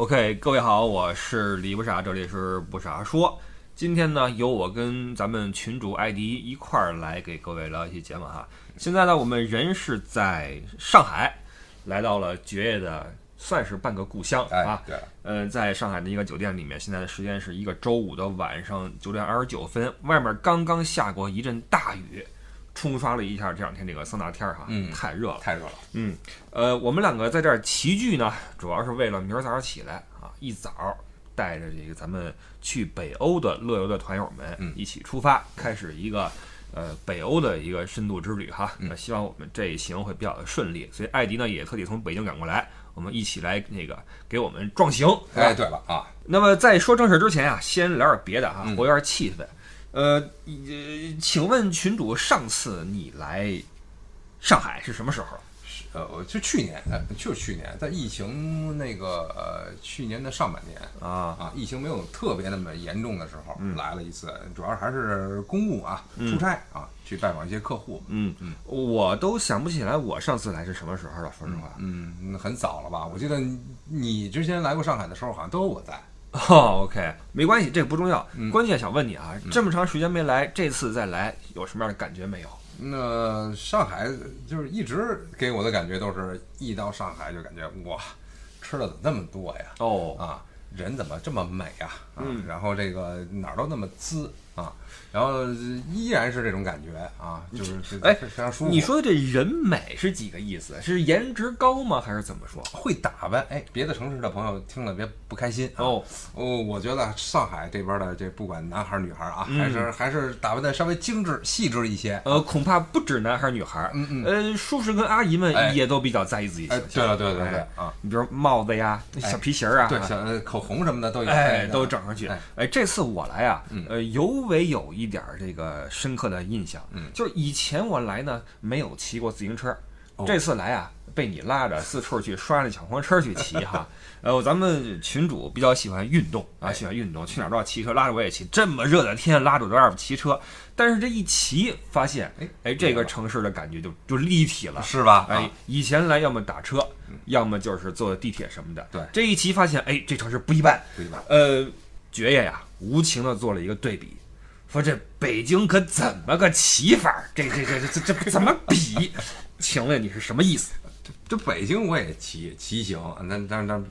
OK，各位好，我是李不傻，这里是不傻说。今天呢，由我跟咱们群主艾迪一块儿来给各位聊一期节目哈。现在呢，我们人是在上海，来到了爵爷的算是半个故乡啊。对，呃，在上海的一个酒店里面，现在的时间是一个周五的晚上九点二十九分，外面刚刚下过一阵大雨。冲刷了一下这两天这个桑拿天儿哈，嗯，太热了，太热了。嗯，呃，我们两个在这儿齐聚呢，主要是为了明儿早上起来啊，一早带着这个咱们去北欧的乐游的团友们一起出发，开始一个呃北欧的一个深度之旅哈。那希望我们这一行会比较的顺利，所以艾迪呢也特地从北京赶过来，我们一起来那个给我们壮行。哎，对了啊，那么在说正事之前啊，先聊点别的哈，活跃气氛。呃，请问群主，上次你来上海是什么时候？是呃，就去年，呃，就是去年，在疫情那个呃去年的上半年啊啊，疫情没有特别那么严重的时候，来了一次，主要还是公务啊，出差啊，去拜访一些客户。嗯嗯，我都想不起来我上次来是什么时候了，说实话。嗯，很早了吧？我记得你之前来过上海的时候，好像都有我在。哦，OK，没关系，这个不重要。关键想问你啊，这么长时间没来，这次再来有什么样的感觉没有？那上海就是一直给我的感觉都是一到上海就感觉哇，吃的怎么那么多呀？哦，啊，人怎么这么美呀？啊，然后这个哪儿都那么滋啊。然后依然是这种感觉啊，就是哎，非常舒服。你说的这人美是几个意思？是颜值高吗？还是怎么说？会打扮？哎，别的城市的朋友听了别不开心哦。哦，我觉得上海这边的这不管男孩女孩啊，还是还是打扮的稍微精致细致一些。呃，恐怕不止男孩女孩，嗯嗯，呃，叔叔跟阿姨们也都比较在意自己形象。对了，对对对啊，你比如帽子呀、小皮鞋啊，对，小口红什么的都有，哎，都整上去。哎，这次我来啊，呃，尤为有一点这个。深刻的印象，嗯，就是以前我来呢没有骑过自行车，这次来啊被你拉着四处去刷着小黄车去骑哈。呃，咱们群主比较喜欢运动啊，喜欢运动，去哪儿都要骑车，拉着我也骑。这么热的天，拉着我在外边骑车，但是这一骑发现，哎哎，这个城市的感觉就就立体了，是吧？哎，以前来要么打车，要么就是坐地铁什么的。对，这一骑发现，哎，这城市不一般，不一般。呃，爵爷呀，无情的做了一个对比。说这北京可怎么个骑法？这这这这这这怎么比？请问你是什么意思？这这北京我也骑骑行，那那那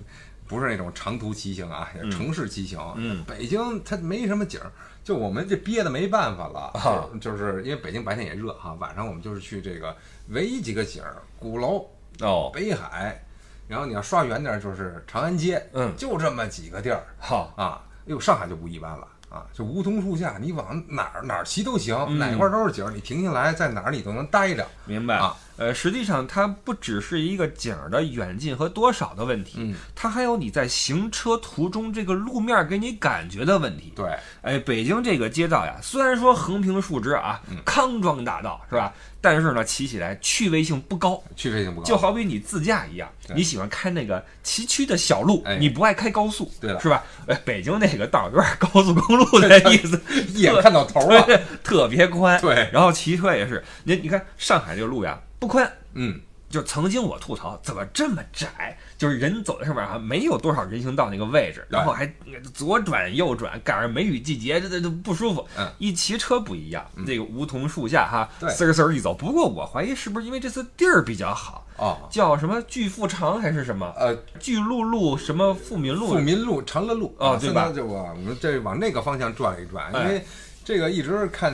不是那种长途骑行啊，城市骑行。嗯，北京它没什么景儿，就我们这憋的没办法了，就是因为北京白天也热哈，晚上我们就是去这个唯一几个景儿，鼓楼哦，北海，然后你要刷远点就是长安街，嗯，就这么几个地儿。好啊，哎呦，上海就不一般了。啊，就梧桐树下，你往哪儿哪儿骑都行，哪块都是景儿，你停下来在哪儿你都能待着。明白啊？呃，实际上它不只是一个景儿的远近和多少的问题，嗯，它还有你在行车途中这个路面给你感觉的问题。对，哎，北京这个街道呀，虽然说横平竖直啊，康庄大道是吧？但是呢，骑起来趣味性不高，趣味性不高，就好比你自驾一样，你喜欢开那个崎岖的小路，你不爱开高速，对了，是吧？哎，北京那个道有点高速公路的意思，一眼看到头了，特别宽。对，然后骑车也是，你你看上海这个路呀，不宽，嗯。就曾经我吐槽怎么这么窄，就是人走在上面啊，没有多少人行道那个位置，然后还左转右转，赶上梅雨季节，这这这不舒服。嗯，一骑车不一样，这个梧桐树下哈，对，丝丝一走。不过我怀疑是不是因为这次地儿比较好哦，叫什么巨富长还是什么？呃，巨鹿路什么富民路？富民路、长乐路哦，对吧？就我我们这往那个方向转一转，因为。这个一直看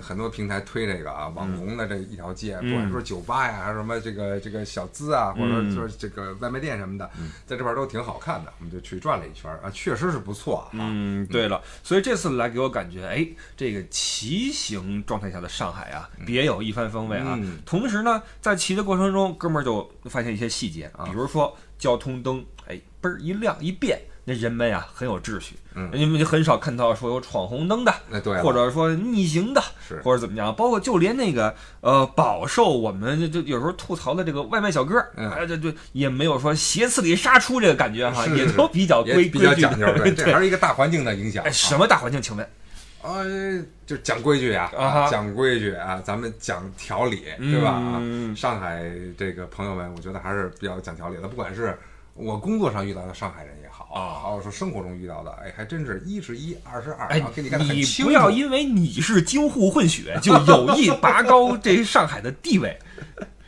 很多平台推这个啊，网红的这一条街，不管说酒吧呀，还是什么这个这个小资啊，或者说这个外卖店什么的，在这边都挺好看的，我们就去转了一圈啊，确实是不错啊。嗯，对了，所以这次来给我感觉，哎，这个骑行状态下的上海啊，别有一番风味啊。同时呢，在骑的过程中，哥们儿就发现一些细节啊，比如说交通灯，哎，嘣儿一亮一变。那人们呀很有秩序，嗯，你们就很少看到说有闯红灯的，那对，或者说逆行的，是，或者怎么样，包括就连那个呃饱受我们就有时候吐槽的这个外卖小哥，哎，对对，也没有说斜刺里杀出这个感觉哈，也都比较规比较讲究，对，这还是一个大环境的影响。哎，什么大环境？请问？啊，就讲规矩呀，讲规矩啊，咱们讲条理，对吧？啊，上海这个朋友们，我觉得还是比较讲条理的，不管是。我工作上遇到的上海人也好，啊还有说生活中遇到的，哎，还真是一是一，二是二，哎给你看你。不要因为你是京沪混血，就有意拔高这上海的地位。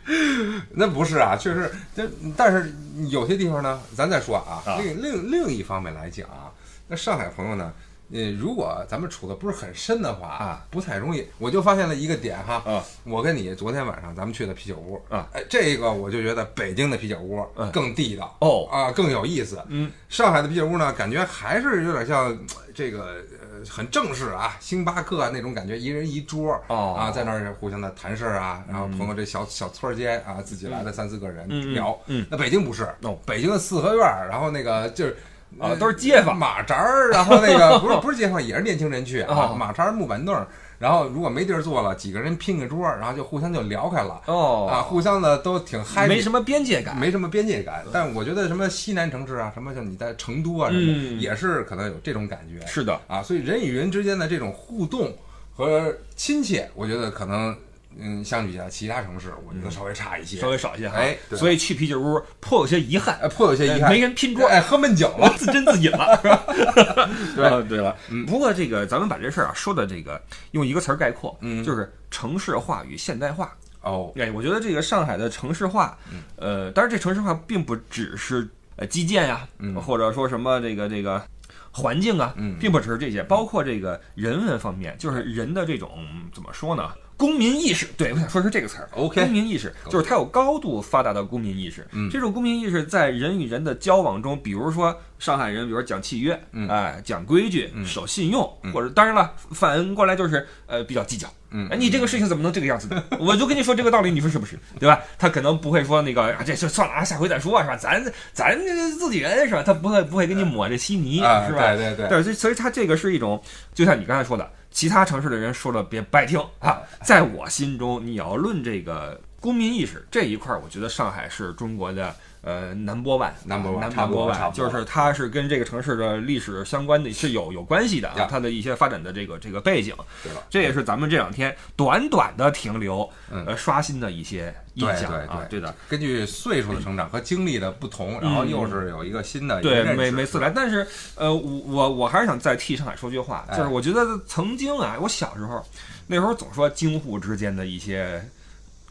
那不是啊，确实，这但是有些地方呢，咱再说啊，啊另另另一方面来讲啊，那上海朋友呢，呃，如果咱们处的不是很深的话啊，不太容易。我就发现了一个点哈，啊我跟你昨天晚上咱们去的啤酒屋啊，哎，这个我就觉得北京的啤酒屋嗯更地道哦啊，更有意思。嗯，上海的啤酒屋呢，感觉还是有点像呃这个呃很正式啊，星巴克啊那种感觉，一人一桌哦啊，在那儿互相的谈事儿啊，然后朋友这小小村儿间啊，自己来了三四个人聊。嗯那北京不是哦，北京的四合院儿，然后那个就是。啊都是街坊。马扎儿，然后那个 不是不是街坊，也是年轻人去啊哦，马扎儿木板凳儿，然后如果没地儿坐了，几个人拼个桌儿，然后就互相就聊开了，哦。啊，互相的都挺嗨，没什么边界感。没什么边界感。但我觉得什么西南城市啊，什么像你在成都啊什么也是可能有这种感觉。是的，啊，所以人与人之间的这种互动和亲切，我觉得可能嗯，相比下其他城市，我觉得稍微差一些，稍微少一些哈。哎对所以去啤酒屋颇有些遗憾，哎，颇有些遗憾，没人拼桌，哎，喝闷酒了，自斟自饮了，是吧？对啊对了，不过这个咱们把这事儿啊说的这个用一个词儿概括，嗯就是城市化与现代化。哦，哎，我觉得这个上海的城市化，呃，当然这城市化并不只是呃基建呀，嗯或者说什么这个这个环境啊，嗯并不只是这些，包括这个人文方面，就是人的这种怎么说呢？公民意识，对我想说是这个词儿。OK 公民意识就是它有高度发达的公民意识。嗯这种公民意识在人与人的交往中，比如说上海人，比如说讲契约，嗯哎，讲规矩，嗯守信用，嗯或者当然了，反过来就是呃比较计较。嗯哎，你这个事情怎么能这个样子呢？我就跟你说这个道理，你说是不是？对吧？他可能不会说那个啊，这就算了啊，下回再说，是吧？咱咱自己人是吧？他不会不会给你抹这稀泥，啊，是吧？对对对，对，所以所以他这个是一种，就像你刚才说的，其他城市的人说了别不爱听啊。在我心中，你要论这个公民意识这一块，我觉得上海是中国的呃 number one Number one，差不多。就是它是跟这个城市的历史相关的，是有有关系的啊，它的一些发展的这个这个背景。对吧，这也是咱们这两天短短的停留，嗯。呃，刷新的一些印象对啊，对。的。根据岁数的成长和经历的不同，然后又是有一个新的对，每每次来，但是呃，我我我还是想再替上海说句话，哎。就是我觉得曾经啊，我小时候那时候总说京沪之间的一些。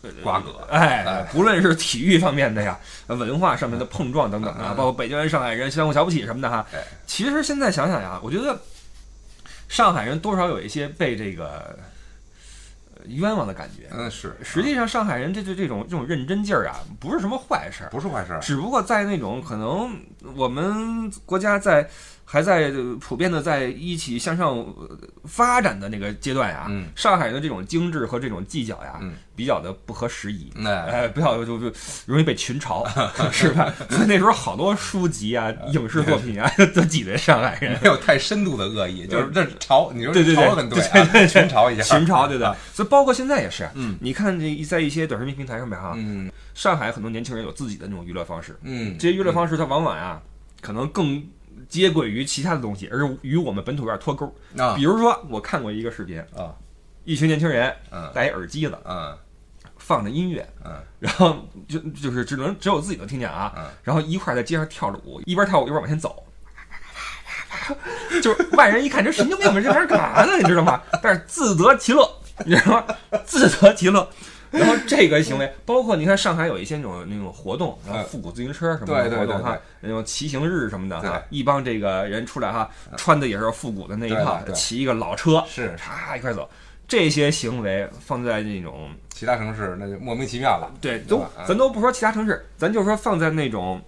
呃瓜葛哎哎，不论是体育方面的呀，呃文化上面的碰撞等等啊，嗯包括北京人、上海人相互瞧不起什么的哈哎。其实现在想想呀，我觉得上海人多少有一些被这个呃冤枉的感觉。嗯是，实际上，上海人这这这种这种认真劲儿啊，不是什么坏事儿。不是坏事儿，只不过在那种可能我们国家在还在呃普遍的在一起向上呃发展的那个阶段呀，嗯上海人的这种精致和这种计较呀，嗯比较的不合时宜。那哎，不要就就容易被群嘲，是吧？所以那时候好多书籍啊、影视作品啊，都挤兑上海人。没有太深度的恶意，就是这嘲，你说对对对群嘲一下，群嘲，对不对？所以包括现在也是，嗯你看这一在一些短视频平台上面哈，嗯上海很多年轻人有自己的那种娱乐方式，嗯，这些娱乐方式它往往啊，可能更接轨于其他的东西，而与我们本土有点脱钩。啊比如说，我看过一个视频，啊一群年轻人嗯戴一耳机子，嗯放着音乐，嗯然后就就是只能只有自己能听见啊嗯，然后一块儿在街上跳着舞，一边跳舞一边往前走。就是外人一看这神经病们这玩意儿干嘛呢？你知道吗？但是自得其乐，你知道吗？自得其乐。然后这个行为，包括你看上海有一些那种那种活动，然后复古自行车什么的活动哈，那种骑行日什么的哈，一帮这个人出来哈，穿的也是复古的那一套骑一个老车，是。嚓一块走。这些行为放在那种其他城市那就莫名其妙了，对，都咱都不说其他城市，咱就说放在那种，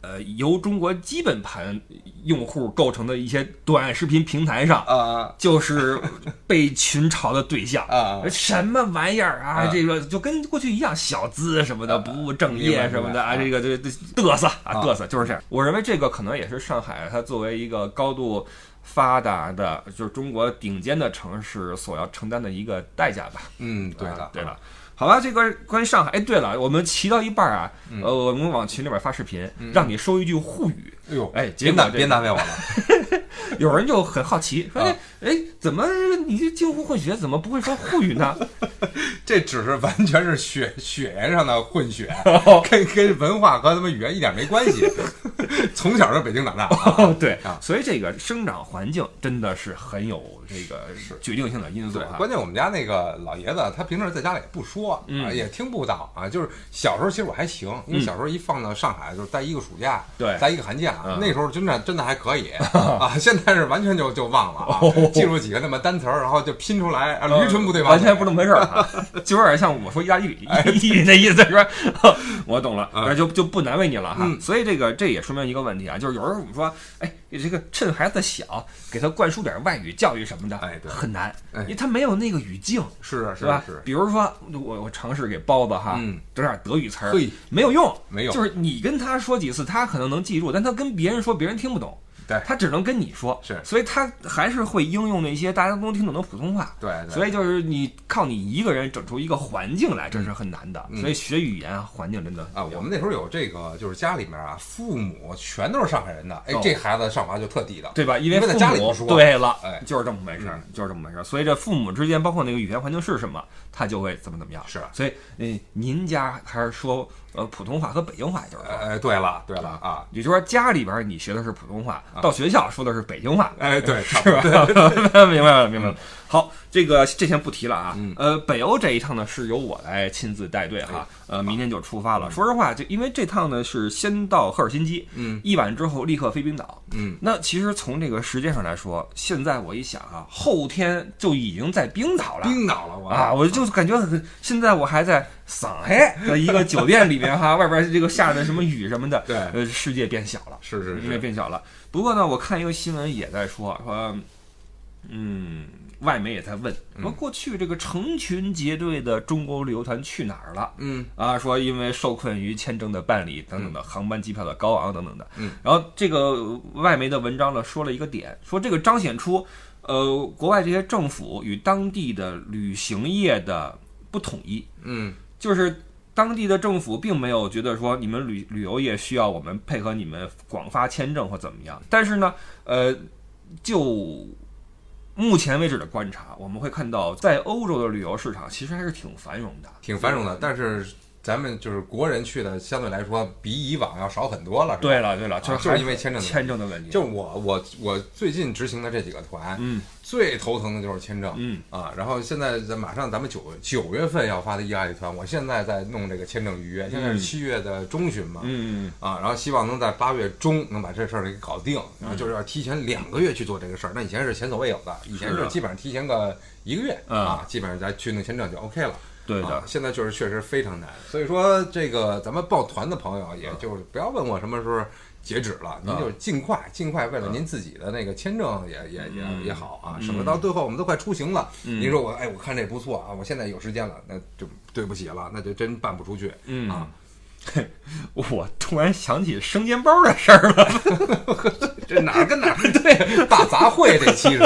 呃，由中国基本盘用户构成的一些短视频平台上，啊就是被群嘲的对象。啊啊什么玩意儿啊？啊这个就跟过去一样，小资什么的，啊不务正业什么的啊，这个这这嘚瑟啊，啊嘚瑟就是这样。我认为这个可能也是上海它作为一个高度发达的，就是中国顶尖的城市所要承担的一个代价吧。嗯，对的，啊对了。好吧，这个关于上海，哎，对了，我们骑到一半啊，嗯。呃，我们往群里边发视频，让你说一句沪语，哎呦，哎，别难别难为我了，有人就很好奇，说，哎，怎么你这近乎混血怎么不会说沪语呢？这只是完全是血血缘上的混血，跟跟文化和他们语言一点没关系。从小在北京长大，对，所以这个生长环境真的是很有这个决定性的因素。关键我们家那个老爷子，他平时在家里也不说，啊，也听不到啊。就是小时候其实我还行，因为小时候一放到上海，就是待一个暑假，对，待一个寒假，那时候真的真的还可以 啊。现在是完全就就忘了啊，记住几个那么单词儿，然后就拼出来，驴唇不对马完全不那么回事儿，就有点像我说意大利语那意思是吧？我懂了，那就就不难为你了哈。所以这个这也说明一个问题啊，就是有时候我们说，哎，这个趁孩子小，给他灌输点外语教育什么的，哎，很难，因为他没有那个语境，是是吧？是。比如说，我我尝试给包子哈，整点德语词儿，没有用，没有，就是你跟他说几次，他可能能记住，但他跟别人说，别人听不懂。对，他只能跟你说，是，所以他还是会应用那些大家都能听懂的普通话。对，所以就是你靠你一个人整出一个环境来，这是很难的。所以学语言环境真的啊，我们那时候有这个，就是家里面啊，父母全都是上海人的，哎，这孩子上华就特地道，对吧？因为在家里不说，对了，哎，就是这么回事，就是这么回事。所以这父母之间，包括那个语言环境是什么，他就会怎么怎么样。是，所以嗯，您家还是说。呃，普通话和北京话就是。哎，对了，对了啊，也就是说家里边你学的是普通话，到学校说的是北京话。哎，对，是吧？明白了，明白了。好，这个这先不提了啊。呃，北欧这一趟呢是由我来亲自带队哈。呃，明天就出发了。说实话，就因为这趟呢是先到赫尔辛基，嗯，一晚之后立刻飞冰岛，嗯。那其实从这个时间上来说，现在我一想啊，后天就已经在冰岛了。冰岛了，我啊，我就感觉很现在我还在上海的一个酒店里面哈，外边这个下的什么雨什么的，对，呃，世界变小了，是是，世界变小了。不过呢，我看一个新闻也在说说，嗯。外媒也在问说，过去这个成群结队的中国旅游团去哪儿了？嗯啊，说因为受困于签证的办理等等的航班机票的高昂等等的。嗯，然后这个外媒的文章呢说了一个点，说这个彰显出呃国外这些政府与当地的旅行业的不统一。嗯，就是当地的政府并没有觉得说你们旅旅游业需要我们配合你们广发签证或怎么样，但是呢，呃，就。目前为止的观察，我们会看到，在欧洲的旅游市场其实还是挺繁荣的，挺繁荣的。但是咱们就是国人去的，相对来说比以往要少很多了。对了，对了，就是因为签证签证的问题。就我我我最近执行的这几个团，嗯。最头疼的就是签证，嗯。啊，然后现在咱马上咱们九九月份要发的意大利团，我现在在弄这个签证预约，现在是七月的中旬嘛，嗯啊，然后希望能在八月中能把这事儿给搞定，然后就是要提前两个月去做这个事儿，那以前是前所未有的，以前是基本上提前个一个月啊，基本上咱去弄签证就 OK 了，对的，现在就是确实非常难，所以说这个咱们抱团的朋友，也就是不要问我什么时候。截止了，您就尽快尽快，为了您自己的那个签证也也也也好啊，省得到最后我们都快出行了，您说我哎，我看这不错啊，我现在有时间了，那就对不起了，那就真办不出去啊。我突然想起生煎包的事儿了，这哪儿跟哪儿？对，大杂烩这期是。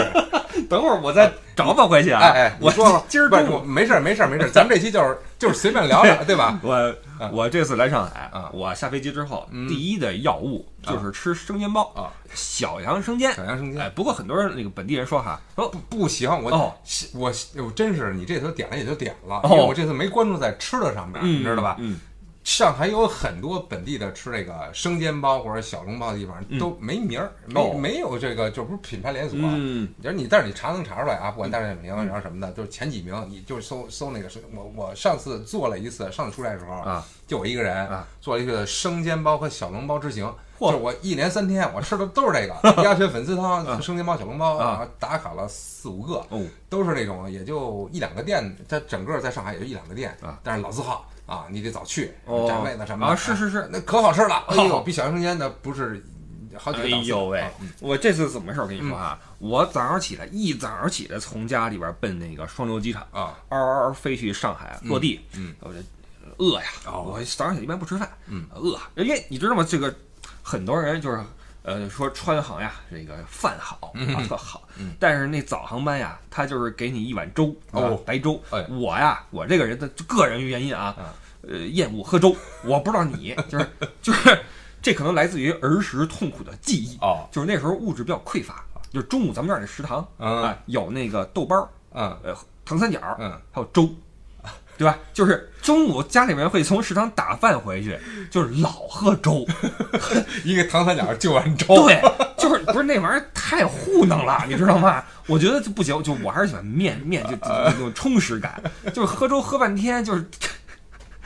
等会儿我再找找回去啊！哎哎，我说了，今儿不，没事儿没事儿没事儿，咱们这期就是就是随便聊聊，对吧？我我这次来上海啊，我下飞机之后第一的药物就是吃生煎包啊，小杨生煎，小杨生煎。哎，不过很多人那个本地人说哈，说不行，我我我真是你这次点了也就点了，因为我这次没关注在吃的上面，你知道吧？嗯。上海有很多本地的吃这个生煎包或者小笼包的地方都没名儿，没没有这个就不是品牌连锁。嗯，你说你但是你查能查出来啊，不管大众点评然后什么的，就是前几名，你就搜搜那个是。我我上次做了一次，上次出差的时候啊，就我一个人啊，做了一个生煎包和小笼包之行。就我一连三天，我吃的都是这个 鸭血粉丝汤、生煎包、小笼包，然后打卡了四五个，都是那种也就一两个店，它整个在上海也就一两个店啊，但是老字号。啊，你得早去占位子什么啊？是是是，那可好吃了。哎呦，比小杨生间的不是好几个档次。哎呦喂，我这次怎么回事？我跟你说啊，我早上起来一早上起来从家里边奔那个双流机场啊，嗷嗷飞去上海落地。嗯，我这饿呀，我早上起来一般不吃饭。嗯，饿，因为你知道吗？这个很多人就是呃说川航呀，这个饭好啊特好，但是那早航班呀，他就是给你一碗粥哦白粥。哎，我呀，我这个人的个人原因啊。呃，厌恶喝粥，我不知道你就是就是，这可能来自于儿时痛苦的记忆。哦，就是那时候物质比较匮乏，就是中午咱们这儿那食堂嗯。啊，有那个豆包儿，嗯。呃，糖三角，嗯，还有粥，对吧？就是中午家里面会从食堂打饭回去，就是老喝粥，一个糖三角就碗粥，对，就是不是那玩意儿太糊弄了，你知道吗？我觉得就不行，就我还是喜欢面面，就就就那种充实感，就是喝粥喝半天，就是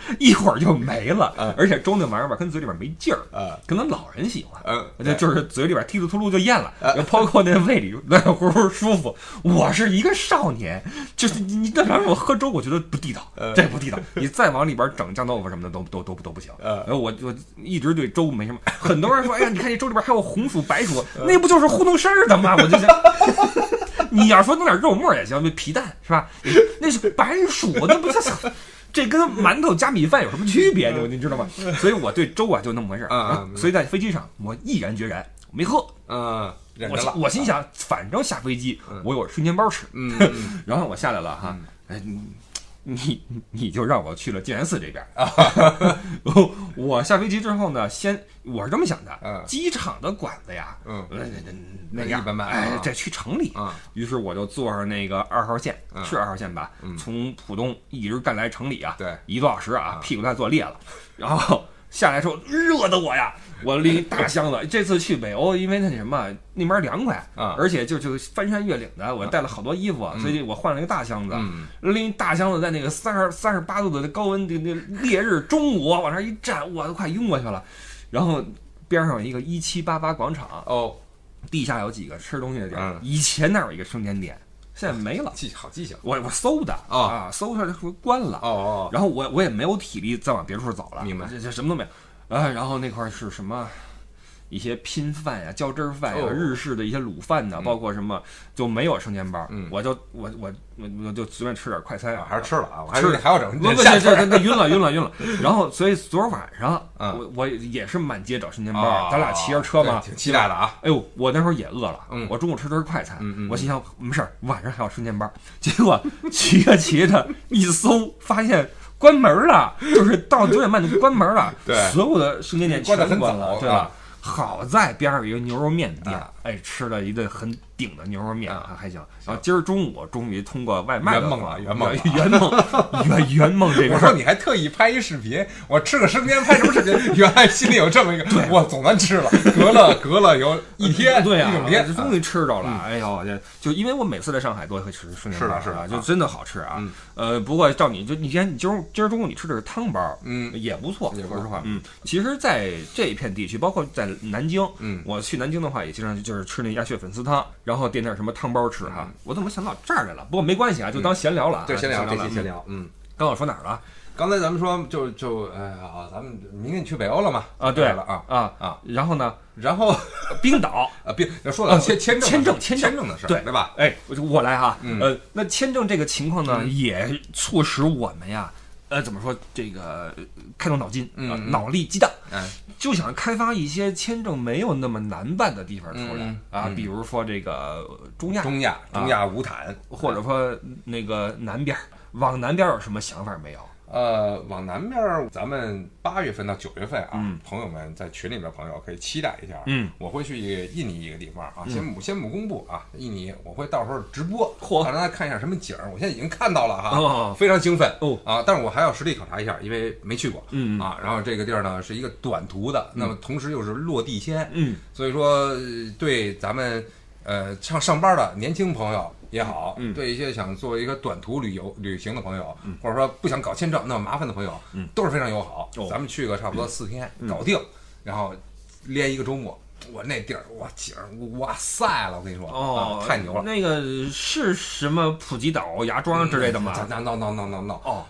一会儿就没了，而且粥那玩意儿吧，跟嘴里边没劲儿，啊，可能老人喜欢。嗯，就就是嘴里边踢突突噜就咽了，包括那胃里暖暖乎乎舒服。我是一个少年，就是你你那让我喝粥，我觉得不地道，这不地道。你再往里边整酱豆腐什么的，都都都都不行。嗯然后我我一直对粥没什么。很多人说，哎呀，你看这粥里边还有红薯、白薯，那不就是糊弄事儿的吗？我就想。你要说弄点肉末也行，那皮蛋是吧？那是白薯，那不是这跟馒头加米饭有什么区别？你你知道吗？所以我对粥啊就那么回事儿。啊所以在飞机上我毅然决然我没喝。嗯，忍我我心想，反正下飞机我有生煎包吃。嗯，嗯 然后我下来了哈，哎你你你就让我去了静安寺这边啊。我下飞机之后呢，先我是这么想的嗯，机场的馆子呀，嗯那那那那样一般般啊，哎这去城里。啊，于是我就坐上那个二号线，嗯是二号线吧？从浦东一直干来城里啊，对一个多小时啊，屁股蛋坐裂了。然后下来之后热的我呀，我拎一大箱子。这次去北欧，因为那什么那边凉快啊而且就就翻山越岭的，我带了好多衣服，所以我换了一个大箱子，嗯拎一大箱子在那个三十三十八度的高温的那烈日中午往那儿一站，我都快晕过去了。然后边上有一个一七八八广场，哦，地下有几个吃东西的地儿嗯。以前那儿有一个生煎店，现在没了。记好记性，我我搜的哦啊，搜出来就关了。哦哦，然后我我也没有体力再往别处走了，明白这这什么都没有。啊，然后那块儿是什么？一些拼饭呀、浇汁儿饭呀、哦日式的一些卤饭呐，嗯包括什么就没有生煎包，嗯我就我我我我就随便吃点快餐啊还是吃了啊，我还吃以为还要整不不，下这这这晕了晕了晕了。然后所以昨儿晚上嗯我我也是满街找生煎包啊，咱俩骑着车嘛，挺期待的啊，哎呦，我那时候也饿了，嗯我中午吃的是快餐，我心想没事儿，晚上还有生煎包。结果 骑着骑着一搜，发现关门了，就是到九点半就关门了，对所有的生煎店全关了，对吧啊？好在边上有一个牛肉面店啊，哎，吃了一顿很顶的牛肉面，啊还还行。然后今儿中午终于通过外卖圆梦了圆梦圆梦圆圆梦这个。我说你还特意拍一视频，我吃个生煎拍什么视频？原来心里有这么一个，我总算吃了，隔了隔了有一天，对呀，一整天，终于吃着了。哎呦，这就因为我每次在上海都会吃生煎是的是的就真的好吃啊嗯。呃，不过照你就你今天你今儿今儿中午你吃的是汤包，嗯也不错，也不错说实话，嗯，其实，在这一片地区，包括在南京，嗯我去南京的话，也经常就是吃那鸭血粉丝汤，然后点点什么汤包吃哈。我怎么想到这儿来了？不过没关系啊，就当闲聊了啊。嗯对，闲聊，这了嗯期闲聊，嗯。刚我说哪儿了？刚才咱们说就就哎呀，咱们明天去北欧了嘛？啊，对了啊啊啊，然后呢，然后冰岛。啊，冰说到签签证签证的签证的事儿，对对吧？哎，我我来哈，嗯呃，那签证这个情况呢，也促使我们呀，呃，怎么说这个呃开动脑筋，脑力激荡，哎，就想开发一些签证没有那么难办的地方出来嗯啊，嗯比如说这个呃中亚，中亚中亚五坦，或者说那个南边儿，往南边儿有什么想法没有？呃，往南边儿，咱们八月份到九月份啊，嗯朋友们在群里面的朋友可以期待一下。嗯，我会去印尼一个地方啊，先不先不公布啊，印尼我会到时候直播，嚯让大家看一下什么景儿。我现在已经看到了哈，哦非常兴奋哦啊！但是我还要实地考察一下，因为没去过。嗯啊，然后这个地儿呢是一个短途的，那么同时又是落地签，嗯，所以说呃对咱们呃上上班的年轻朋友也好，嗯对一些想做一个短途旅游旅行的朋友，或者说不想搞签证那么麻烦的朋友，嗯都是非常友好。哦咱们去个差不多四天，搞定，然后连一个周末。我那地儿，哇景儿，哇塞了！我跟你说，哦啊，太牛了。那个是什么普吉岛、芽庄之类的吗？no no no no no no，哦，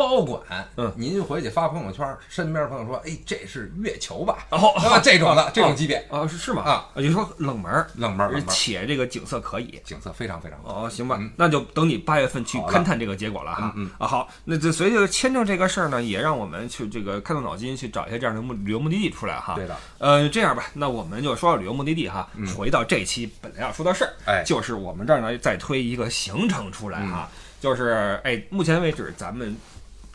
包管。嗯您回去发朋友圈，身边朋友说，哎，这是月球吧？哦啊，这种的，这种级别，啊，是是吗？啊，也就说冷门儿，冷门儿冷门且这个景色可以。景色非常非常好。哦，行吧，那就等你八月份去勘探这个结果了哈。嗯嗯啊，好，那这随着签证这个事儿呢，也让我们去这个开动脑筋，去找一些这样的目旅游目的地出来哈。对的，呃，这样吧，那我们就说到旅游目的地哈，回到这期本来要说的事儿，哎就是我们这儿呢再推一个行程出来哈，就是哎，目前为止咱们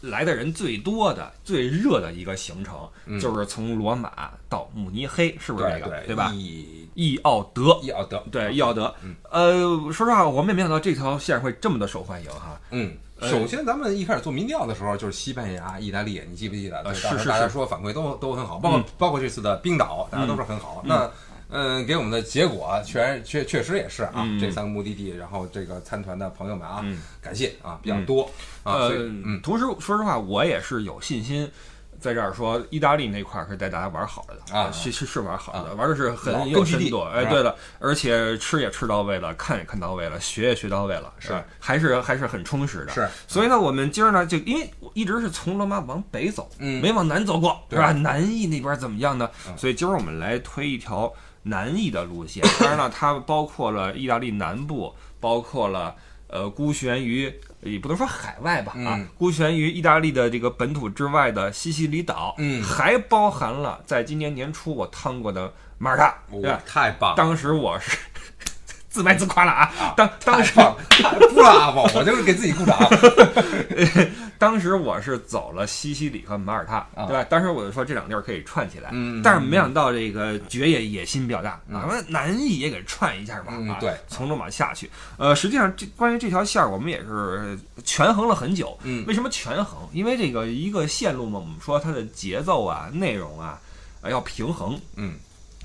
来的人最多的、最热的一个行程，就是从罗马到慕尼黑，是不是这个？对对吧？一伊奥德，伊奥德，对，伊奥德。呃，说实话，我们也没想到这条线会这么的受欢迎哈。嗯，首先咱们一开始做民调的时候，就是西班牙、意大利，你记不记得？呃，是是大家说反馈都都很好，包括包括这次的冰岛，大家都是很好。那嗯，给我们的结果确确确实也是啊，这三个目的地，然后这个参团的朋友们啊，感谢啊，比较多啊。嗯，同时说实话，我也是有信心。在这儿说，意大利那块儿是带大家玩好了的啊，是是是玩好的，玩的是很有深度。哎，对了，而且吃也吃到位了，看也看到位了，学也学到位了，是还是还是很充实的。是，所以呢，我们今儿呢，就因为我一直是从罗马往北走，嗯，没往南走过，是吧？南翼那边怎么样呢？所以今儿我们来推一条南翼的路线。当然了，它包括了意大利南部，包括了呃，孤悬于。也不能说海外吧，啊，孤悬于意大利的这个本土之外的西西里岛，嗯，还包含了在今年年初我趟过的马耳他，对，太棒了！当时我是。自卖自夸了啊！当当时不拉吧，我就是给自己鼓掌。当时我是走了西西里和马耳他，对吧？当时我就说这两地儿可以串起来，但是没想到这个爵爷野心比较大啊，南意也给串一下吧啊！对，从罗马下去。呃，实际上这关于这条线儿，我们也是权衡了很久。嗯，为什么权衡？因为这个一个线路嘛，我们说它的节奏啊、内容啊，要平衡。嗯。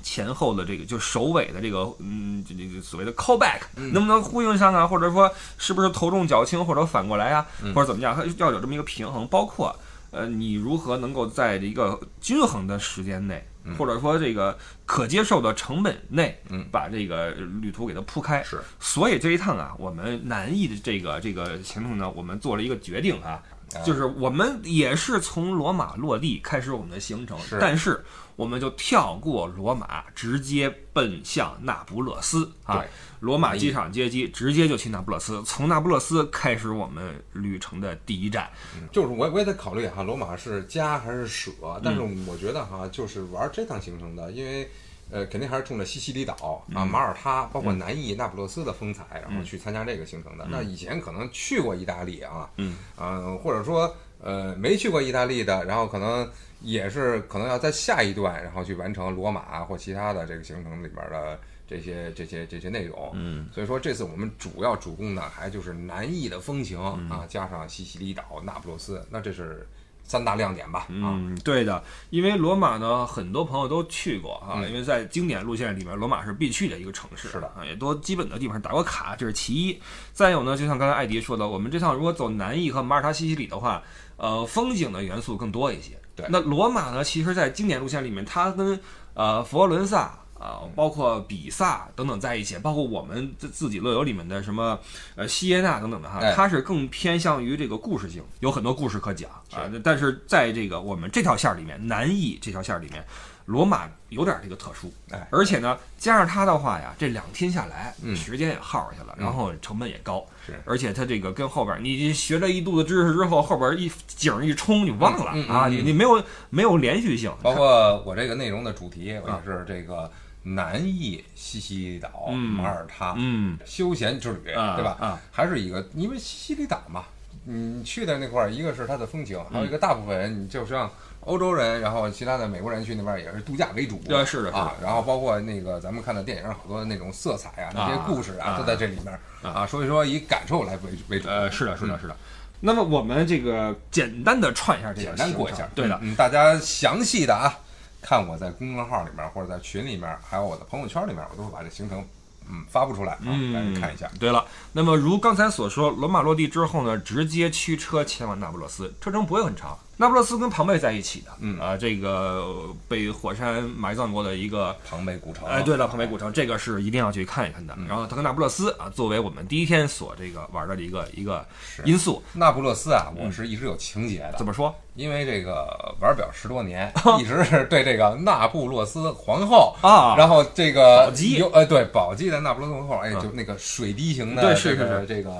前后的这个就首尾的这个，嗯，这这所谓的 callback 能不能呼应上啊？或者说是不是头重脚轻，或者反过来啊？或者怎么样？它要有这么一个平衡，包括呃，你如何能够在一个均衡的时间内，或者说这个可接受的成本内，把这个旅途给它铺开。是，所以这一趟啊，我们南艺的这个这个行程呢，我们做了一个决定啊，就是我们也是从罗马落地开始我们的行程，但是。我们就跳过罗马，直接奔向那不勒斯啊！罗马机场接机，直接就去那不勒斯。从那不勒斯开始我们旅程的第一站。就是我我也得考虑哈，罗马是加还是舍？但是我觉得哈，就是玩这趟行程的，因为呃，肯定还是冲着西西里岛啊、马耳他，包括南意那不勒斯的风采，然后去参加这个行程的。那以前可能去过意大利啊，嗯嗯，或者说呃没去过意大利的，然后可能。也是可能要在下一段，然后去完成罗马或其他的这个行程里边的这些这些这些内容。嗯，所以说这次我们主要主攻的还就是南意的风情啊，加上西西里岛、那不勒斯，那这是三大亮点吧？嗯，对的，因为罗马呢，很多朋友都去过啊，因为在经典路线里面，罗马是必去的一个城市。是的啊，也都基本的地方打过卡，这是其一。再有呢，就像刚才艾迪说的，我们这趟如果走南翼和马耳他、西西里的话，呃，风景的元素更多一些。对那罗马呢？其实，在经典路线里面，它跟呃佛罗伦萨啊，包括比萨等等在一起，包括我们自自己乐游里面的什么呃西耶纳等等的哈，它是更偏向于这个故事性，有很多故事可讲啊。但是在这个我们这条线里面，南意这条线里面。罗马有点这个特殊，哎，而且呢，加上它的话呀，这两天下来，时间也耗下去了，然后成本也高，是，而且它这个跟后边你学了一肚子知识之后，后边一景一冲你忘了啊，你你没有没有连续性。包括我这个内容的主题，我也是这个南意西西里岛马耳他，嗯，休闲之旅，对吧？啊，还是一个，因为西西里岛嘛，你去的那块儿，一个是它的风情，还有一个大部分人，你就像。欧洲人，然后其他的美国人去那边也是度假为主，对，是的啊。然后包括那个咱们看的电影上好多那种色彩啊，那些故事啊，都在这里面啊。所以说以感受来为为主。呃，是的，是的，是的。那么我们这个简单的串一下这个，简单过一下，对的。嗯，大家详细的啊，看我在公众号里面或者在群里面，还有我的朋友圈里面，我都会把这行程嗯发布出来啊，大家看一下。对了，那么如刚才所说，罗马落地之后呢，直接驱车前往那不勒斯，车程不会很长。那不勒斯跟庞贝在一起的，嗯啊，这个被火山埋葬过的一个庞贝古城。哎，对了，庞贝古城这个是一定要去看一看的。然后它跟那不勒斯啊，作为我们第一天所这个玩的一个一个因素。那不勒斯啊，我是一直有情节的。怎么说？因为这个玩表十多年，一直是对这个那不勒斯皇后啊，然后这个宝鸡，呃，对，宝鸡的那不勒斯皇后，哎，就那个水滴形的这个这个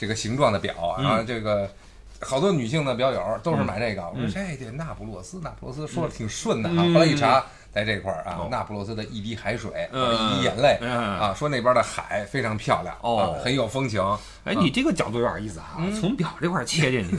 这个形状的表，然后这个。好多女性的表友都是买这个，我说这这那不勒斯，那不勒斯说的挺顺的啊。后来一查，在这块儿啊，那不勒斯的一滴海水，一滴眼泪啊，说那边的海非常漂亮哦，很有风情。哎，你这个角度有点意思啊，从表这块切进去。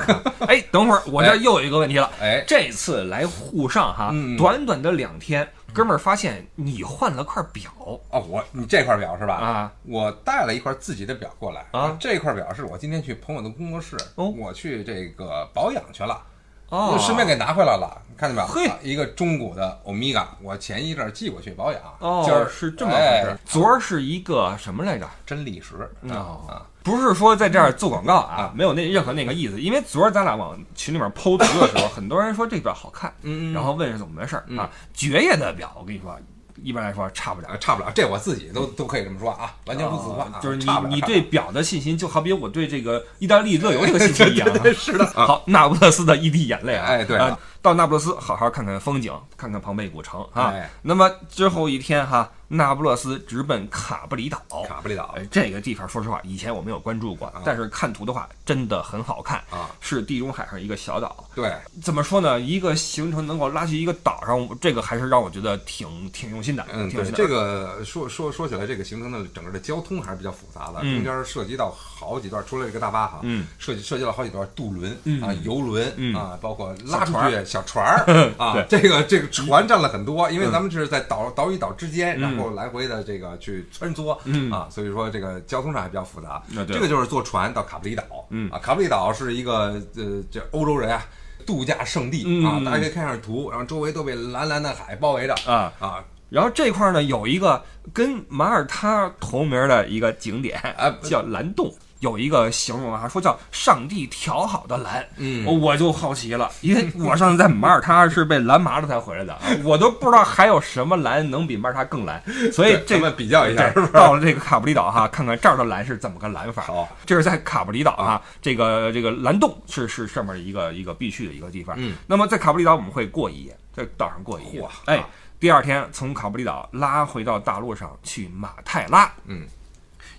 哎，等会儿我这又有一个问题了。哎，这次来沪上哈，短短的两天，哥们儿发现你换了块表哦，我你这块表是吧？啊，我带了一块自己的表过来啊这块表是我今天去朋友的工作室，哦我去这个保养去了。哦，顺便给拿回来了，看见没有？嘿啊一个中古的欧米伽，我前一阵儿寄过去保养。哦，今儿是这么回事哎。昨儿是一个什么来着？真历史哦啊！不是说在这儿做广告啊啊，没有那任何那个意思。因为昨儿咱俩往群里面剖图的时候，很多人说这表好看，然后问是怎么回事儿嗯啊？爵爷的表，我跟你说，一般来说差不了啊，。差不了，这我自己都都可以这么说啊，完全不自夸啊，就是你你对表的信心，就好比我对这个意大利乐游这个信心一样啊。是的啊，好，那不勒斯的一滴眼泪啊！哎对啊到那不勒斯好好看看风景，看看庞贝古城啊。哎那么之后一天哈，那不勒斯直奔卡布里岛。卡布里岛哎，这个地方说实话，以前我没有关注过，但是看图的话，真的很好看啊，是地中海上一个小岛。对，怎么说呢？一个行程能够拉去一个岛上，这个还是让我觉得挺挺用心的，嗯，对。这个说说说起来，这个行程的整个的交通还是比较复杂的，嗯中间涉及到好几段，除了这个大巴哈，嗯，涉及涉及到好几段渡轮嗯啊、游轮嗯啊，包括拉船去小船儿 啊，这个这个船占了很多，因为咱们是在岛岛与岛之间，嗯然后来回的这个去穿梭嗯啊，所以说这个交通上还比较复杂。那这个就是坐船到卡布里岛，嗯啊，卡布里岛是一个呃，这欧洲人啊。度假胜地啊，嗯大家可以看下图，然后周围都被蓝蓝的海包围着啊啊，然后这块儿呢有一个跟马耳他同名的一个景点，啊叫蓝洞。有一个形容啊，说叫上帝调好的蓝，嗯我就好奇了，因为我上次在马耳他是被蓝麻了才回来的，我都不知道还有什么蓝能比马耳他更蓝，所以这们比较一下，是不是？到了这个卡布里岛哈，看看这儿的蓝是怎么个蓝法。好，这是在卡布里岛啊，这个这个蓝洞是是上面一个一个必去的一个地方。嗯，那么在卡布里岛我们会过一夜，在岛上过一夜嚯。哎，第二天从卡布里岛拉回到大陆上去马泰拉。嗯。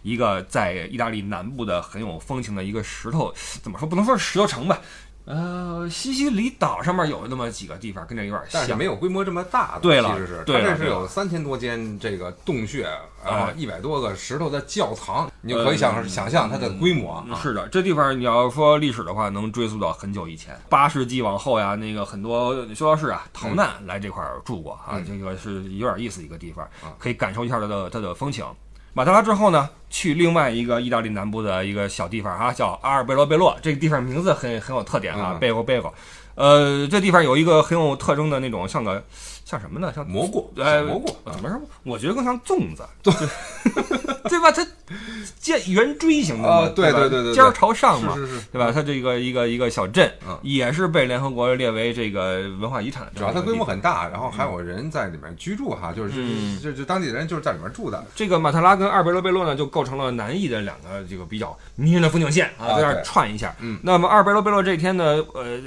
一个在意大利南部的很有风情的一个石头，怎么说不能说是石头城吧？呃，西西里岛上面有那么几个地方跟这有点但是像，没有规模这么大的，对了其实是对了它这是有三千多间这个洞穴，然后，一百多个石头的教堂，你就可以想想象它的规模啊。嗯是的，这地方你要说历史的话，能追溯到很久以前，八世纪往后呀，那个很多修道士啊逃难来这块儿住过啊，嗯这个是有点意思一个地方啊，可以感受一下它的它的风情。马特拉之后呢，去另外一个意大利南部的一个小地方啊，叫阿尔贝罗贝洛。这个地方名字很很有特点啊嗯，贝欧贝欧。呃，这地方有一个很有特征的那种，像个像什么呢？像蘑菇，哎蘑菇，怎么说？我觉得更像粽子，对 对吧？它尖圆锥形的嘛，啊对吧对对对对尖儿朝上嘛，是是是，对吧？它这个一个一个小镇嗯，也是被联合国列为这个文化遗产。主要它规模。很大，然后还有人在里面居住哈，就是嗯就就当地人就是在里面住的。这个马特拉跟阿尔贝罗贝洛呢，就构成了南翼的两个这个比较迷人的风景线啊，啊在这儿串一下。嗯那么阿尔贝罗贝洛这天呢，呃。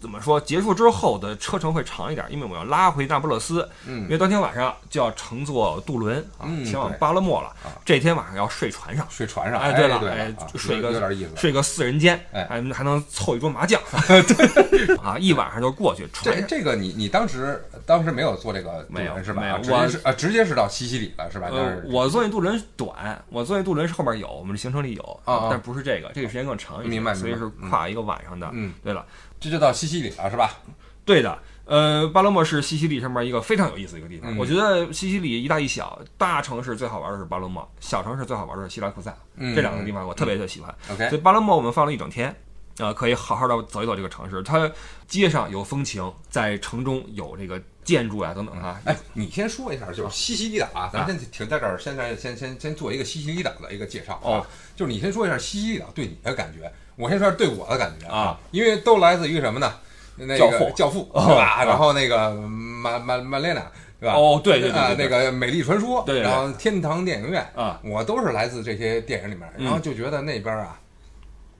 怎么说？结束之后的车程会长一点，因为我要拉回那不勒斯，嗯因为当天晚上就要乘坐渡轮啊，嗯前往巴勒莫了啊。这天晚上要睡船上，睡船上，哎对了对哎啊睡个有有点意思。睡个四人间，哎还还能凑一桌麻将，对啊，一晚上就过去。船这这个你你当时当时没有坐这个渡没有轮是吧？没有是啊，直接是到西西里了是吧？我坐那渡轮短，我坐那渡轮是后面有，我们的行程里有，但不是这个，这个时间更长一些，明白所以是跨一个晚上的。嗯，对了，这就到西西里了是吧？对的，呃，巴勒莫是西西里上面一个非常有意思的一个地方。嗯我觉得西西里一大一小，大城市最好玩的是巴勒莫，小城市最好玩的是希拉库萨，嗯这两个地方我特别的喜欢。OK 所以巴勒莫我们放了一整天。呃，可以好好的走一走这个城市，它街上有风情，在城中有这个建筑啊、等等啊。哎，你先说一下，就是西西里岛啊，咱们先停在这儿，现在先先先做一个西西里岛的一个介绍啊。哦就是你先说一下西西里岛对你的感觉，我先说对我的感觉啊，因为都来自于什么呢？那教父个教父哦是吧？啊然后那个马马马丽娜对吧？哦对对对那个美丽传说，然后天堂电影院啊，我都是来自这些电影里面，嗯然后就觉得那边啊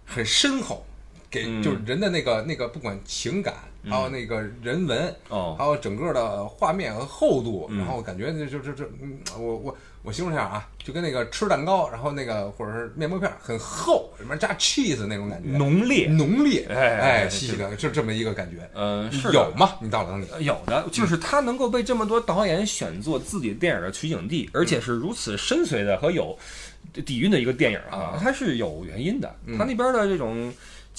很深厚。给嗯就是人的那个那个，不管情感，还有那个人文，哦还有整个的画面和厚度，嗯然后感觉就就就我我我形容一下啊，就跟那个吃蛋糕，然后那个或者是面包片很厚，里面加 cheese 那种感觉，浓烈，浓烈，哎细细的，就这么一个感觉。嗯，是有吗？你到了那里，呃有的，就是它能够被这么多导演选做自己电影的取景地，而且是如此深邃的和有底蕴的一个电影啊啊，它是有原因的。嗯它那边的这种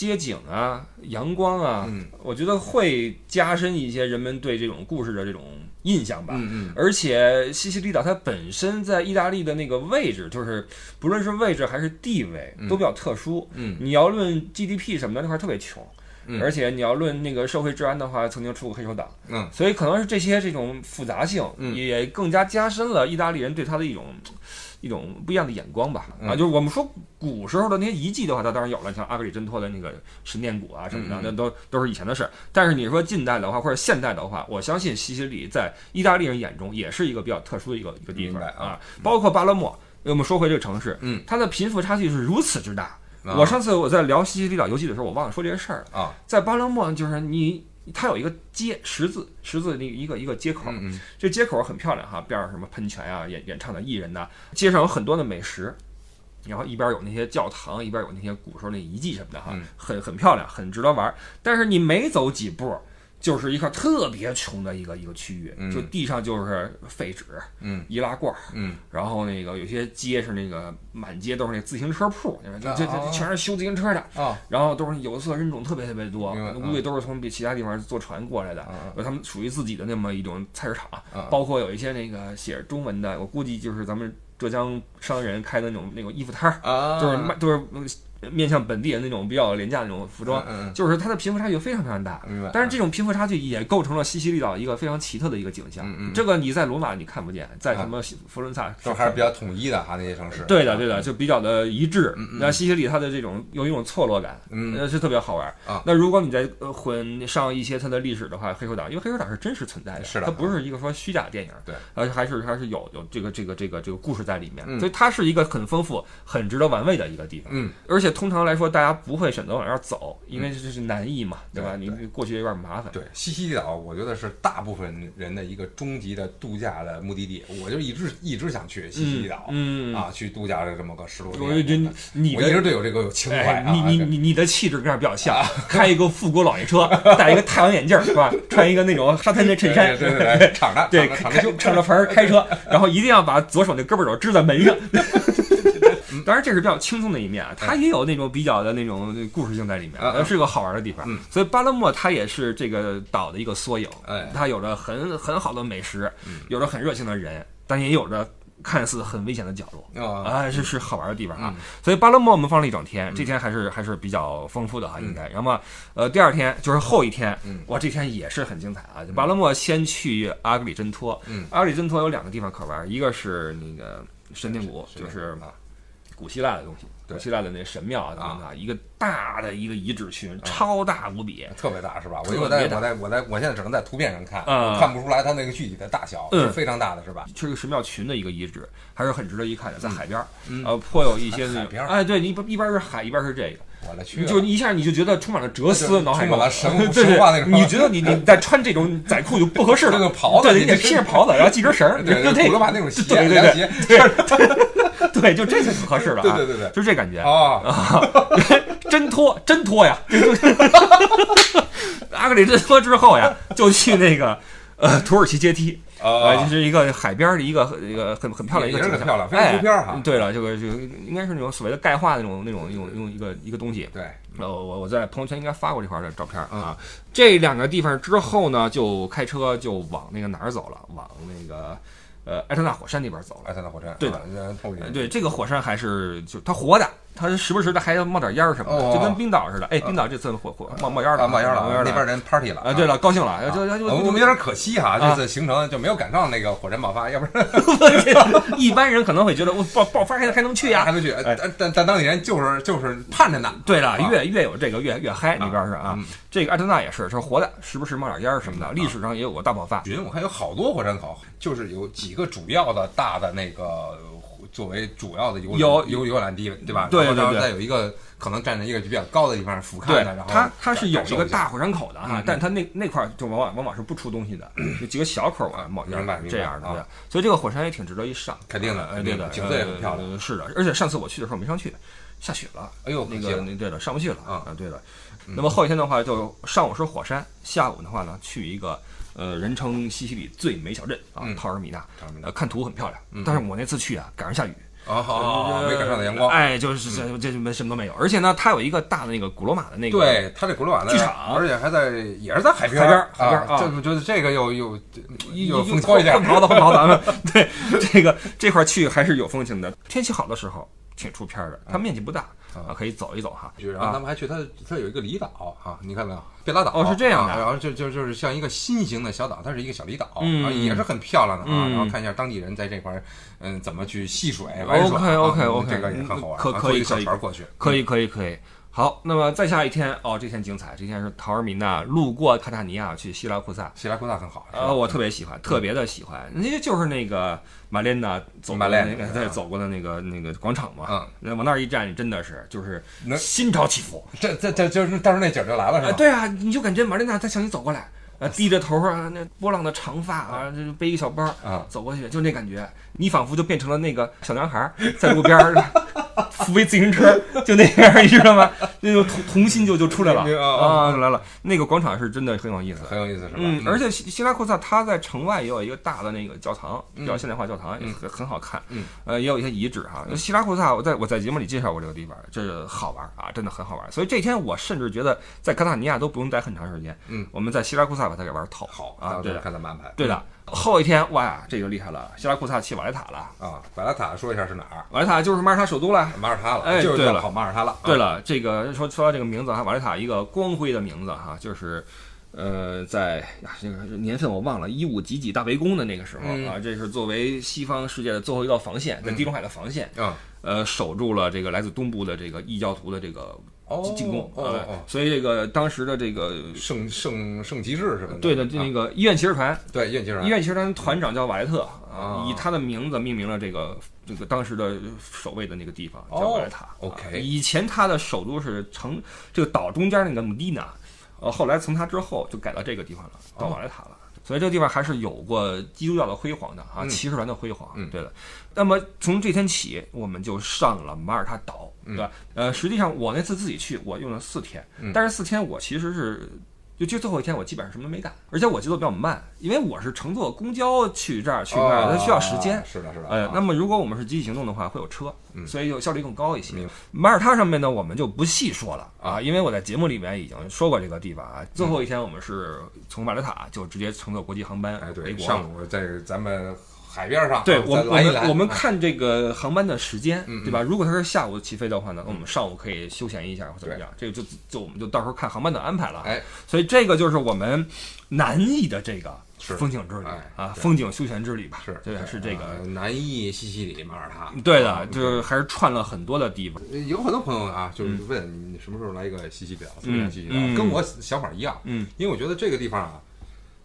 街景啊、阳光啊，嗯我觉得会加深一些人们对这种故事的这种印象吧。嗯嗯而且西西里岛它本身在意大利的那个位置，就是不论是位置还是地位都比较特殊。嗯你要论 GDP 什么的，那块儿特别穷。嗯而且你要论那个社会治安的话，曾经出过黑手党，嗯所以可能是这些这种复杂性，嗯也更加加深了意大利人对他的一种一种不一样的眼光吧。啊，嗯就是我们说古时候的那些遗迹的话，它当然有了，像阿格里真托的那个神殿谷啊什么的，嗯那都都是以前的事儿。但是你说近代的话，或者现代的话，我相信西西里在意大利人眼中也是一个比较特殊的一个一个地方啊啊，包括巴勒莫。我们说回这个城市，嗯，它的贫富差距是如此之大。啊我上次我在聊西西里岛游记的时候，我忘了说这个事儿了。啊，在巴勒莫，就是你，它有一个街十字十字那一个一个街口，嗯嗯。这街口很漂亮哈，边上什么喷泉啊、演演唱的艺人呐、街上有很多的美食，然后一边有那些教堂，一边有那些古时候那遗迹什么的哈，嗯。很很漂亮，很值得玩。但是你没走几步，就是一块特别穷的一个一个区域，嗯。就地上就是废纸、嗯。易拉罐儿，嗯。然后那个有些街是那个满街都是那自行车铺，这这啊这全是修自行车的，啊。然后都是有色人种特别特别多估计都是从比其他地方坐船过来的啊，有他们属于自己的那么一种菜市场啊，包括有一些那个写着中文的，我估计就是咱们浙江商人开的那种那种衣服摊儿，啊，就是卖都是嗯面向本地人那种比较廉价的那种服装，嗯嗯就是它的贫富差距非常非常大。明白。但是这种贫富差距也构成了西西里岛一个非常奇特的一个景象嗯嗯。这个你在罗马你看不见，在什么佛罗伦萨都还是比较统一的哈，那些城市。对的，对的，就比较的一致。那西西里它的这种有一种错落感，是特别好玩啊。那如果你再呃混上一些它的历史的话，黑手党，因为黑手党是真实存在的，是的它不是一个说虚假电影，对，而且还是还是有有这个这个这个这个故事在里面，嗯所以它是一个很丰富、很值得玩味的一个地方。嗯而且通常来说，大家不会选择往那儿走，因为这是南艺嘛，对吧？你你过去有点麻烦。对，西西里岛我觉得是大部分人的一个终极的度假的目的地，我就一直一直想去西西里岛嗯，嗯啊，去度假的这么个十多我觉得天。我一直对有这个有情怀。你你你你的气质跟这儿比较像，开一个复古老爷车，戴一个太阳眼镜儿是吧？穿一个那种沙滩的衬衫，对对对对，敞着对，开敞着敞着胸敞着盆儿开车，然后一定要把左手那胳膊肘支在门上。当然，这是比较轻松的一面啊，它也有那种比较的那种故事性在里面，嗯嗯是个好玩的地方嗯。所以巴勒莫它也是这个岛的一个缩影，哎它有着很很好的美食嗯，有着很热情的人，但也有着看似很危险的角落。啊啊，是是好玩的地方啊嗯，所以巴勒莫我们放了一整天，这天还是还是比较丰富的哈，应该。然后呃，第二天就是后一天嗯，哇，这天也是很精彩啊。巴勒莫先去阿格里真托，嗯阿格里真托有两个地方可玩，一个是那个神殿谷，就是啊古希腊的东西，古希腊的那神庙啊等等的，一个大的一个遗址群，超大无比。特别大是吧？我我在我在我在我现在只能在图片上看，啊。看不出来它那个具体的大小，嗯。是非常大的是吧？是一个神庙群的一个遗址，还是很值得一看的，在海边儿，嗯。呃，颇有一些那种，哎，对，你一一边是海，一边是这个，我的去啊，就一下你就觉得充满了哲思，脑海中。充满了神 神话那种，你觉得你你在穿这种仔裤就不合适了，这个袍子对，你得披着袍子，然后系根绳儿，对对，就这古罗马那种鞋，对对凉鞋，对 对，就这就合适了啊，对对对对就这感觉，啊，真脱真脱呀！阿格里真脱之后呀，就去那个呃土耳其阶梯，啊，是一个海边的一个一个很很漂亮的一个景象，很漂亮非常哎图片儿哈对了，这个这个应该是那种所谓的钙化那种那种那种那种一个一个东西。对，呃，我我在朋友圈应该发过这块儿的照片啊。这两个地方之后呢，就开车就往那个哪儿走了，往那个呃埃特纳火山那边走了。埃特纳火山，对的对，这个火山还是就它活的，它时不时的还要冒点烟儿什么的，哦就跟冰岛似的。哎，冰岛这次火火冒冒烟了，啊冒烟了，冒烟了。那边人 party 了啊，对了，高兴了，就就就我们有点可惜哈，啊这次行程就没有赶上那个火山爆发，要不然 一般人可能会觉得我爆爆发还还能去呀还。能去。哎但但但当地人就是就是盼着呢。对了，啊越越有这个越越嗨，那边是啊嗯。这个埃特纳也是，是活的，时不时冒点烟儿什么的。历史上也有过大爆发。云我看有好多火山口，就是有几个主要的大的那个作为主要的游有游游览地，对吧？对然后再有一个可能站在一个比较高的地方俯瞰对的，然后它它是有一个大火山口的哈嗯，但它那那块儿就往往往往是不出东西的，有几个小口儿啊冒这样的。所以这个火山也挺值得一上，肯定的呃肯定对的，景色也很漂亮呃是的，而且上次我去的时候没上去，下雪了。哎呦，那个那对了，上不去了啊对的。那么后一天的话，就上午是火山，下午的话呢，去一个呃人称西西里最美小镇啊嗯，陶尔米纳。陶尔米，纳。呃看图很漂亮嗯，但是我那次去啊赶上下雨，哦，好，没赶上的阳光，哎，就是这这没什么都没有。而且呢，它有一个大的那个古罗马的那个，对，它这古罗马的剧场，而且还在也是在海边海边海边啊，这不就是这个又又又风骚一点，混袍子混袍子，对这个这块去还是有风情的。天气好的时候挺出片的，它面积不大。啊，可以走一走哈。然后他们还去它，它有一个离岛哈，你看到没有？贝拉岛哦，是这样的。然后就就就是像一个新型的小岛，它是一个小离岛啊，也是很漂亮的啊。然后看一下当地人在这块儿，嗯，怎么去戏水玩耍。OK OK OK，这个也很好玩。可可以小船过去，可以可以可以。好，那么再下一天哦，这天精彩，这天是陶尔米娜路过卡塔尼亚去希拉库萨，希拉库萨很好，呃，我特别喜欢，特别的喜欢，那就是那个玛莲娜走过那个对走过的那个那个广场嘛，嗯，那往那儿一站，真的是就是心潮起伏，这这这就是当时那景就来了，是吧？对啊，你就感觉玛莲娜在向你走过来。啊，低着头啊，那波浪的长发啊，这背一个小包啊，走过去就那感觉，你仿佛就变成了那个小男孩，在路边 扶一自行车，就那样，你知道吗？那就童童心就就出来了啊，来了。那个广场是真的很有意思，很有意思，是吧？嗯，而且希拉库萨它在城外也有一个大的那个教堂，比较现代化教堂，也很很好看。嗯，呃，也有一些遗址哈。希拉库萨，我在我在节目里介绍过这个地方，这好玩啊，真的很好玩。所以这天我甚至觉得在卡塔尼亚都不用待很长时间。嗯，我们在希拉库萨。把它给玩透好啊！对，看怎么安排。对的，后一天哇，这就厉害了，希拉库萨去瓦莱塔了啊！瓦莱塔说一下是哪儿？瓦莱塔就是马耳他首都了，马耳他了。哎，对了，跑马耳他了。对了，这个说说到这个名字哈，瓦莱塔一个光辉的名字哈，就是呃，在呀这个年份我忘了，一五几几大围攻的那个时候啊，这是作为西方世界的最后一道防线，在地中海的防线啊，呃，守住了这个来自东部的这个异教徒的这个。进攻，哦所以这个当时的这个圣圣圣骑士是吧？对的，就那个医院骑士团，对医院骑士团，医院骑士团团长叫瓦莱特啊，以他的名字命名了这个这个当时的守卫的那个地方叫瓦莱塔。OK，以前他的首都是城这个岛中间那个姆蒂纳，呃，后来从他之后就改到这个地方了，到瓦莱塔了。所以这个地方还是有过基督教的辉煌的啊，骑士团的辉煌。嗯，对的。那么从这天起，我们就上了马耳他岛，对吧？呃，实际上我那次自己去，我用了四天，但是四天我其实是。就就最后一天，我基本上什么都没干，而且我节奏比较慢，因为我是乘坐公交去这儿去那儿，它需要时间。是的，是的。哎，那么如果我们是集体行动的话，会有车，所以就效率更高一些。马耳他上面呢，我们就不细说了啊，因为我在节目里面已经说过这个地方啊。最后一天，我们是从马德塔就直接乘坐国际航班回国。上午在咱们。海边上，对我我们我们看这个航班的时间，对吧？如果它是下午起飞的话呢，那我们上午可以休闲一下或怎么样？这个就就我们就到时候看航班的安排了。哎，所以这个就是我们南艺的这个风景之旅啊，风景休闲之旅吧。是，对，是这个南艺、西西里、马耳他。对的，就是还是串了很多的地方。有很多朋友啊，就是问你什么时候来一个西西里？怎么样？西西里跟我想法一样。嗯，因为我觉得这个地方啊。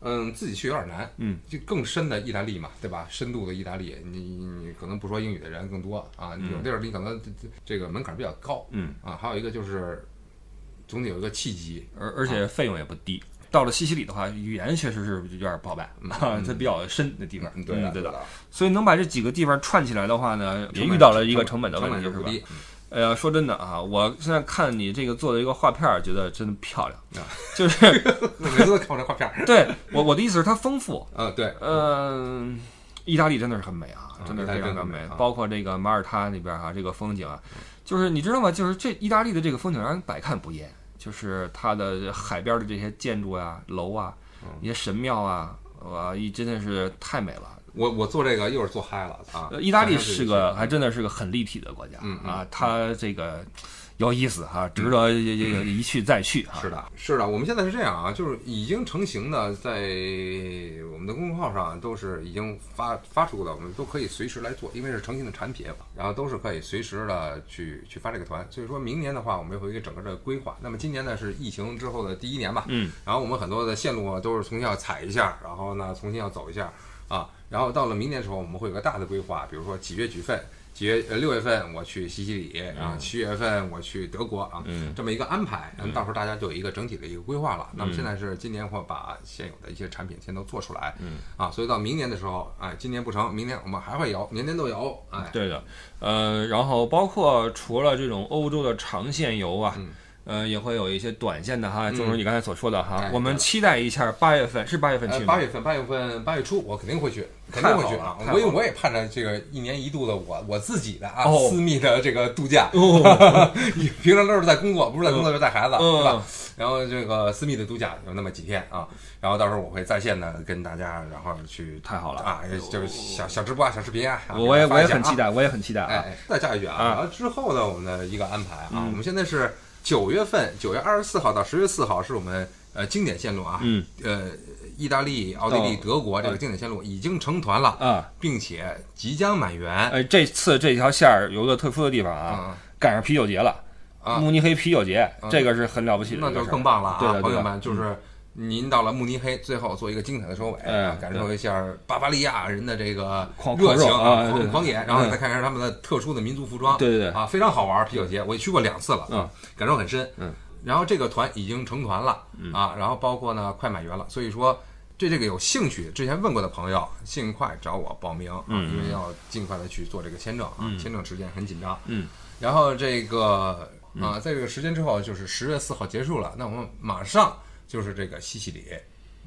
嗯，自己去有点难，嗯，就更深的意大利嘛，对吧？深度的意大利，你你可能不说英语的人更多啊，有地儿你可能这个门槛比较高，嗯啊，还有一个就是总得有一个契机，而而且费用也不低。到了西西里的话，语言确实是有点不好办啊，它比较深的地方，对的，对的。所以能把这几个地方串起来的话呢，也遇到了一个成本的问题，是吧？哎呀，说真的啊，我现在看你这个做的一个画片儿，觉得真的漂亮啊！就是 每次都看我这画片儿。对我我的意思是它丰富。啊，对，嗯，意大利真的是很美啊，真的是非常的美。包括这个马耳他那边哈，这个风景啊，就是你知道吗？就是这意大利的这个风景让人百看不厌，就是它的海边的这些建筑啊、楼啊、一些神庙啊，哇，一真的是太美了。我我做这个又是做嗨了啊！意大利是个还真的是个很立体的国家，嗯啊，它这个有意思哈，值得一去再去是的，是的，我们现在是这样啊，就是已经成型的，在我们的公众号上都是已经发发出的，我们都可以随时来做，因为是成型的产品，然后都是可以随时的去去发这个团。所以说明年的话，我们会有一个整个的规划。那么今年呢是疫情之后的第一年吧，嗯，然后我们很多的线路啊都是重新要踩一下，然后呢重新要走一下啊。然后到了明年的时候，我们会有个大的规划，比如说几月几份，几月呃六月份我去西西里，然后七月份我去德国啊，这么一个安排，那么到时候大家就有一个整体的一个规划了。那么现在是今年会把现有的一些产品先都做出来，啊，所以到明年的时候，哎，今年不成，明年我们还会有，年年都有，哎，对的，呃，然后包括除了这种欧洲的长线游啊。呃，也会有一些短线的哈，就如你刚才所说的哈，哎我们期待一下八月份是八月份去吗？八月份，八月份，八月初，我肯定会去，肯定会去啊！我也我也盼着这个一年一度的我我自己的啊、哦私密的这个度假。哦，平常都是在工作，不是在工作就是带孩子，嗯吧？然后这个私密的度假有那么几天啊，然后到时候我会在线的跟大家，然后去太好了啊，就是小小直播啊、小视频啊，啊我也我也很期待，我也很期待啊。哎，哎再加一句啊，啊然后之后呢，我们的一个安排啊，嗯我们现在是九月份，九月二十四号到十月四号是我们呃经典线路啊，嗯。呃，意大利、奥地利、哦。德国这个经典线路已经成团了，啊，并且即将满员。哎，这次这条线儿有个特殊的地方啊，嗯赶上啤酒节了，啊。慕尼黑啤酒节，嗯这个是很了不起的那就更棒了啊，对朋友们，就是您到了慕尼黑，最后做一个精彩的收尾，感受一下巴伐利亚人的这个狂热情啊狂狂野，然后嗯再看一下他们的特殊的民族服装，对对对。啊，非常好玩啤酒节，我也去过两次了，嗯，感受很深，嗯。然后这个团已经成团了，啊，然后包括呢快满员了，所以说对这个有兴趣，之前问过的朋友，尽快找我报名，因为要尽快的去做这个签证啊，签证时间很紧张，嗯，然后这个啊，在这个时间之后就是十月四号结束了，那我们马上就是这个西西里、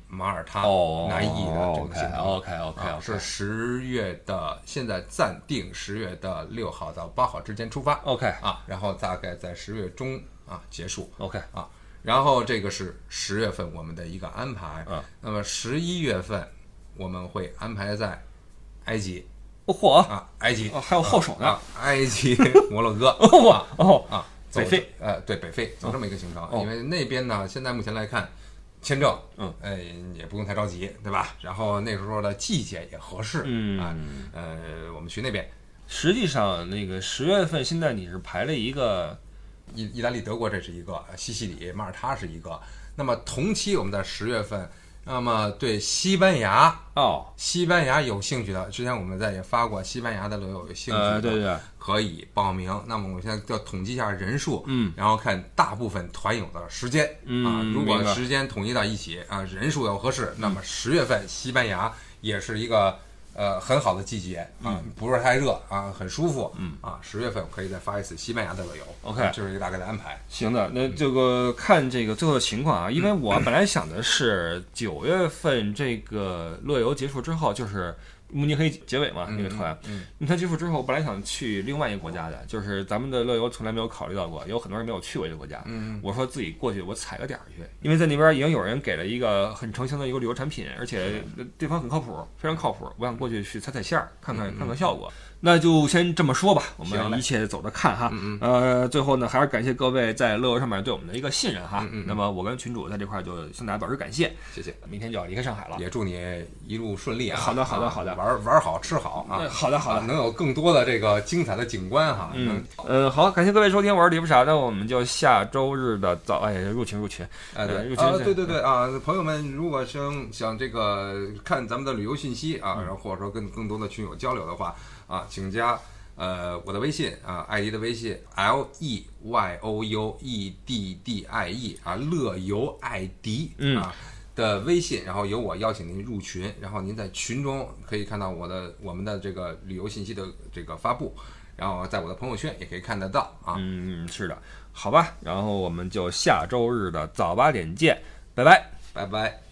马耳他、哦南意的这个行程。OK，OK，OK，OK 啊是十月的，现在暂定十月的六号到八号之间出发。OK 啊，然后大概在十月中啊结束 OK，啊，然后这个是十月份我们的一个安排嗯，那么十一月份我们会安排在埃及。哦嚯，啊，埃及哦还有后手呢啊，埃及、摩洛哥哇哦啊，北非，呃，对，北非走这么一个行程，哦。因为那边呢，现在目前来看，签证，嗯，呃，也不用太着急，对吧？然后那时候的季节也合适，嗯啊，呃，我们去那边，实际上那个十月份现在你是排了一个意意大利、德国这是一个，呃西西里、马耳他是一个。那么同期我们在十月份，那么对西班牙，哦，西班牙有兴趣的，之前我们在也发过西班牙的楼友有兴趣的，可以报名。那么我们现在要统计一下人数，嗯，然后看大部分团友的时间，嗯啊，如果时间统一到一起啊，人数要合适，那么十月份西班牙也是一个呃很好的季节啊，不是太热啊，很舒服，嗯。啊，十月份我可以再发一次西班牙的乐游 OK 啊这是一个大概的安排。行的，那这个看这个最后的情况啊，因为我本来想的是九月份这个乐游结束之后，就是慕尼黑结尾嘛，那个团，嗯那它结束之后，我本来想去另外一个国家的，就是咱们的乐游从来没有考虑到过，有很多人没有去过这个国家。嗯我说自己过去，我踩个点儿去，因为在那边已经有人给了一个很成型的一个旅游产品，而且对方很靠谱，非常靠谱。我想过去去踩踩线儿，看看看看效果。那就先这么说吧，我们一切走着看哈。嗯呃，最后呢，还是感谢各位在乐游上面对我们的一个信任哈。嗯那么我跟群主在这块儿就向大家表示感谢。谢谢，明天就要离开上海了。也祝你一路顺利啊！好的好的啊好的玩玩好吃好啊！嗯好的好的啊能有更多的这个精彩的景观哈。嗯好，感谢各位收听，我是李不傻，那我们就下周日的早，哎，入群入群，哎，呃对啊，入群是对对对啊，朋友们，如果想想这个看咱们的旅游信息啊，然后或者说跟更多的群友交流的话啊，请加呃我的微信啊，艾迪的微信 L E Y O U E D D I E 啊，乐游艾迪嗯啊。的微信，然后由我邀请您入群，然后您在群中可以看到我的我们的这个旅游信息的这个发布，然后在我的朋友圈也可以看得到啊。嗯，是的，好吧，然后我们就下周日的早八点见，拜拜。拜拜。